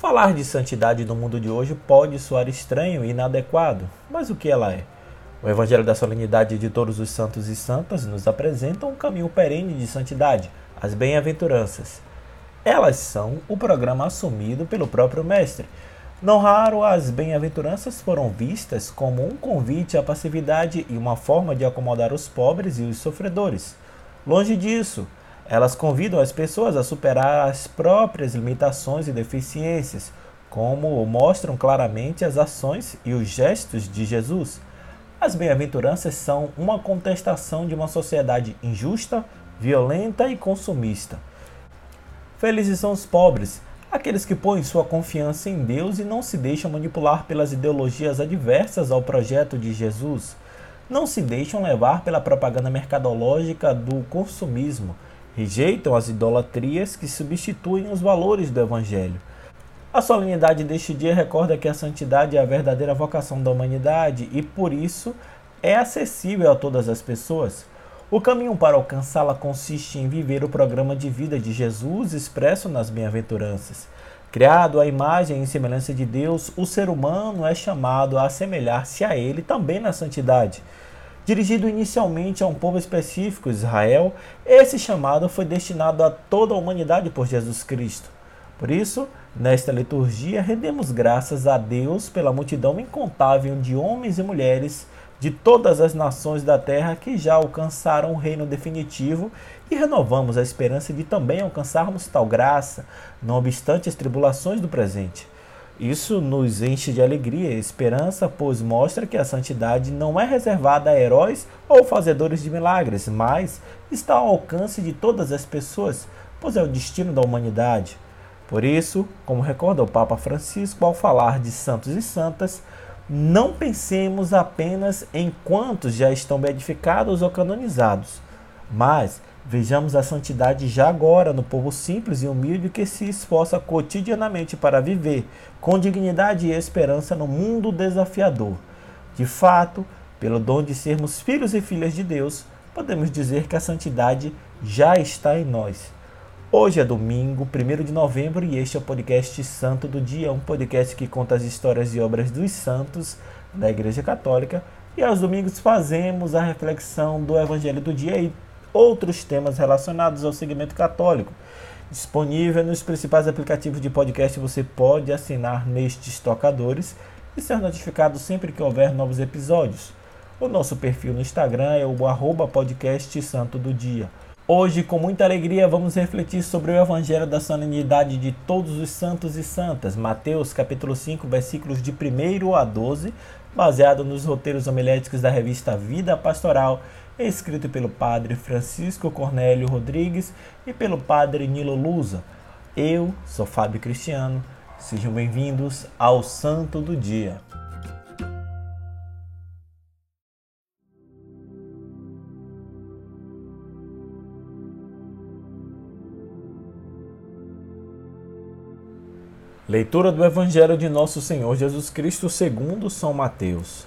Falar de santidade no mundo de hoje pode soar estranho e inadequado, mas o que ela é? O Evangelho da Solenidade de Todos os Santos e Santas nos apresenta um caminho perene de santidade, as bem-aventuranças. Elas são o programa assumido pelo próprio Mestre. Não raro, as bem-aventuranças foram vistas como um convite à passividade e uma forma de acomodar os pobres e os sofredores. Longe disso, elas convidam as pessoas a superar as próprias limitações e deficiências, como mostram claramente as ações e os gestos de Jesus. As bem-aventuranças são uma contestação de uma sociedade injusta, violenta e consumista. Felizes são os pobres, aqueles que põem sua confiança em Deus e não se deixam manipular pelas ideologias adversas ao projeto de Jesus. Não se deixam levar pela propaganda mercadológica do consumismo Rejeitam as idolatrias que substituem os valores do Evangelho. A solenidade deste dia recorda que a santidade é a verdadeira vocação da humanidade e, por isso, é acessível a todas as pessoas. O caminho para alcançá-la consiste em viver o programa de vida de Jesus expresso nas bem-aventuranças. Criado à imagem e semelhança de Deus, o ser humano é chamado a assemelhar-se a ele também na santidade. Dirigido inicialmente a um povo específico, Israel, esse chamado foi destinado a toda a humanidade por Jesus Cristo. Por isso, nesta liturgia, rendemos graças a Deus pela multidão incontável de homens e mulheres de todas as nações da terra que já alcançaram o reino definitivo e renovamos a esperança de também alcançarmos tal graça, não obstante as tribulações do presente. Isso nos enche de alegria e esperança, pois mostra que a santidade não é reservada a heróis ou fazedores de milagres, mas está ao alcance de todas as pessoas, pois é o destino da humanidade. Por isso, como recorda o Papa Francisco ao falar de santos e santas, não pensemos apenas em quantos já estão beatificados ou canonizados, mas Vejamos a santidade já agora no povo simples e humilde que se esforça cotidianamente para viver com dignidade e esperança no mundo desafiador. De fato, pelo dom de sermos filhos e filhas de Deus, podemos dizer que a santidade já está em nós. Hoje é domingo, 1 de novembro, e este é o podcast Santo do Dia, um podcast que conta as histórias e obras dos santos da Igreja Católica. E aos domingos fazemos a reflexão do Evangelho do dia e outros temas relacionados ao segmento católico. Disponível nos principais aplicativos de podcast, você pode assinar nestes tocadores e ser notificado sempre que houver novos episódios. O nosso perfil no Instagram é o arroba podcast Santo do Dia. Hoje, com muita alegria, vamos refletir sobre o Evangelho da Solenidade de Todos os Santos e Santas, Mateus capítulo 5, versículos de 1 a 12, baseado nos roteiros homiléticos da revista Vida Pastoral escrito pelo padre Francisco Cornélio Rodrigues e pelo padre Nilo Lusa. Eu sou Fábio Cristiano. Sejam bem-vindos ao Santo do Dia. Leitura do Evangelho de Nosso Senhor Jesus Cristo segundo São Mateus.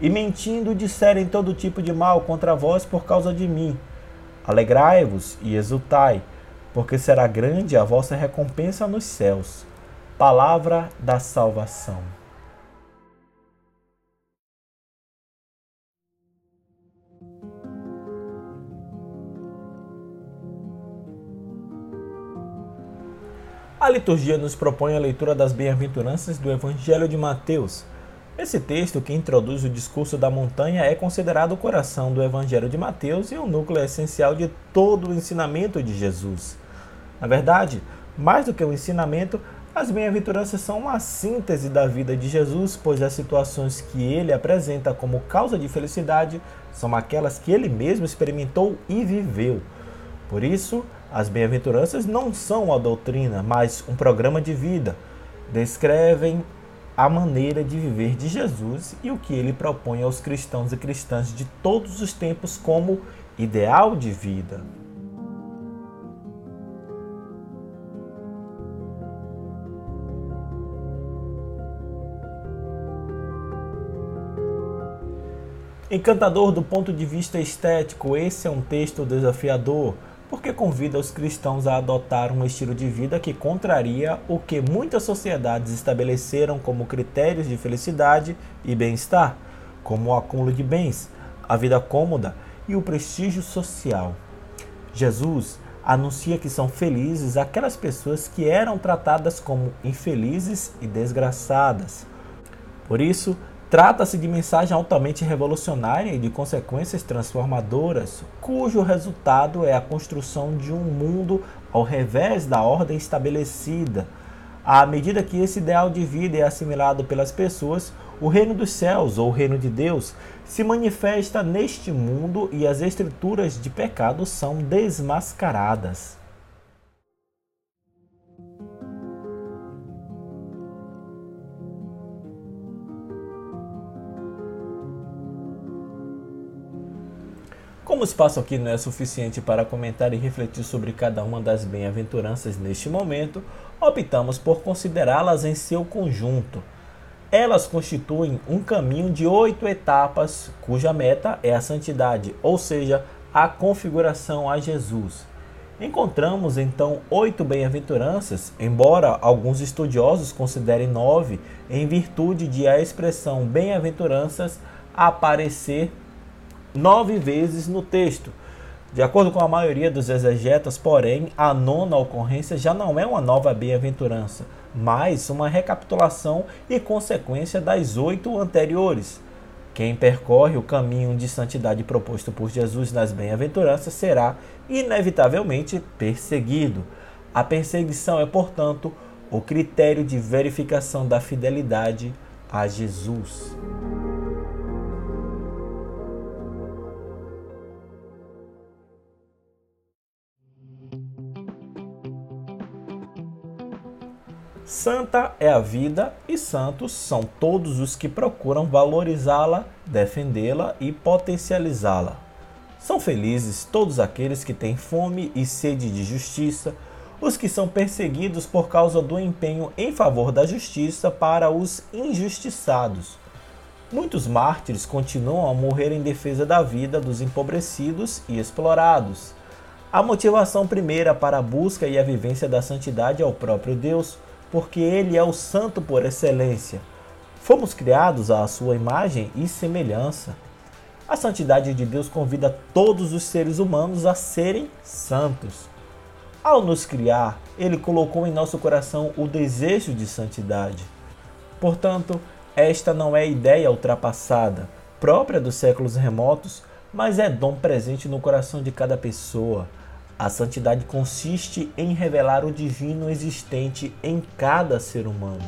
e mentindo disserem todo tipo de mal contra vós por causa de mim. Alegrai-vos e exultai, porque será grande a vossa recompensa nos céus. Palavra da salvação. A liturgia nos propõe a leitura das bem-aventuranças do Evangelho de Mateus Esse texto, que introduz o discurso da montanha, é considerado o coração do Evangelho de Mateus e o núcleo essencial de todo o ensinamento de Jesus. Na verdade, mais do que o ensinamento, as bem-aventuranças são uma síntese da vida de Jesus, pois as situações que ele apresenta como causa de felicidade são aquelas que ele mesmo experimentou e viveu. Por isso, as bem-aventuranças não são uma doutrina, mas um programa de vida. Descrevem a maneira de viver de Jesus e o que ele propõe aos cristãos e cristãs de todos os tempos como ideal de vida. Encantador do ponto de vista estético, esse é um texto desafiador porque convida os cristãos a adotar um estilo de vida que contraria o que muitas sociedades estabeleceram como critérios de felicidade e bem-estar, como o acúmulo de bens, a vida cômoda e o prestígio social. Jesus anuncia que são felizes aquelas pessoas que eram tratadas como infelizes e desgraçadas. Por isso, Trata-se de mensagem altamente revolucionária e de consequências transformadoras, cujo resultado é a construção de um mundo ao revés da ordem estabelecida. À medida que esse ideal de vida é assimilado pelas pessoas, o reino dos céus, ou o reino de Deus, se manifesta neste mundo e as estruturas de pecado são desmascaradas. Como o espaço aqui não é suficiente para comentar e refletir sobre cada uma das bem-aventuranças neste momento, optamos por considerá-las em seu conjunto. Elas constituem um caminho de oito etapas, cuja meta é a santidade, ou seja, a configuração a Jesus. Encontramos então oito bem-aventuranças, embora alguns estudiosos considerem nove, em virtude de a expressão bem-aventuranças aparecer nove vezes no texto. De acordo com a maioria dos exegetas, porém, a nona ocorrência já não é uma nova bem-aventurança, mas uma recapitulação e consequência das oito anteriores. Quem percorre o caminho de santidade proposto por Jesus nas bem-aventuranças será, inevitavelmente, perseguido. A perseguição é, portanto, o critério de verificação da fidelidade a Jesus. Santa é a vida e santos são todos os que procuram valorizá-la, defendê-la e potencializá-la. São felizes todos aqueles que têm fome e sede de justiça, os que são perseguidos por causa do empenho em favor da justiça para os injustiçados. Muitos mártires continuam a morrer em defesa da vida dos empobrecidos e explorados. A motivação primeira para a busca e a vivência da santidade é o próprio Deus porque ele é o santo por excelência. Fomos criados à sua imagem e semelhança. A santidade de Deus convida todos os seres humanos a serem santos. Ao nos criar, ele colocou em nosso coração o desejo de santidade. Portanto, esta não é ideia ultrapassada, própria dos séculos remotos, mas é dom presente no coração de cada pessoa a santidade consiste em revelar o divino existente em cada ser humano.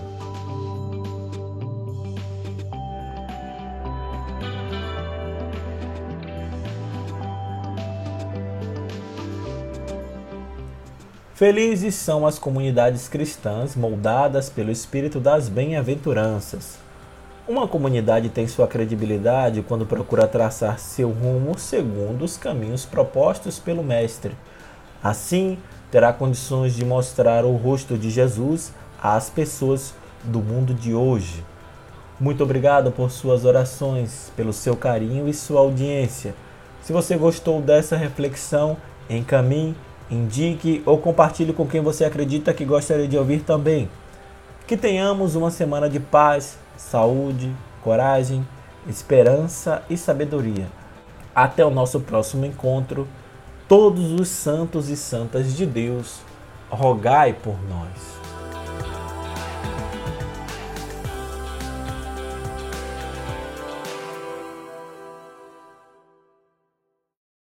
Felizes são as comunidades cristãs moldadas pelo espírito das bem-aventuranças. Uma comunidade tem sua credibilidade quando procura traçar seu rumo segundo os caminhos propostos pelo Mestre Assim, terá condições de mostrar o rosto de Jesus às pessoas do mundo de hoje. Muito obrigado por suas orações, pelo seu carinho e sua audiência. Se você gostou dessa reflexão, encaminhe, indique ou compartilhe com quem você acredita que gostaria de ouvir também. Que tenhamos uma semana de paz, saúde, coragem, esperança e sabedoria. Até o nosso próximo encontro todos os santos e santas de Deus, rogai por nós.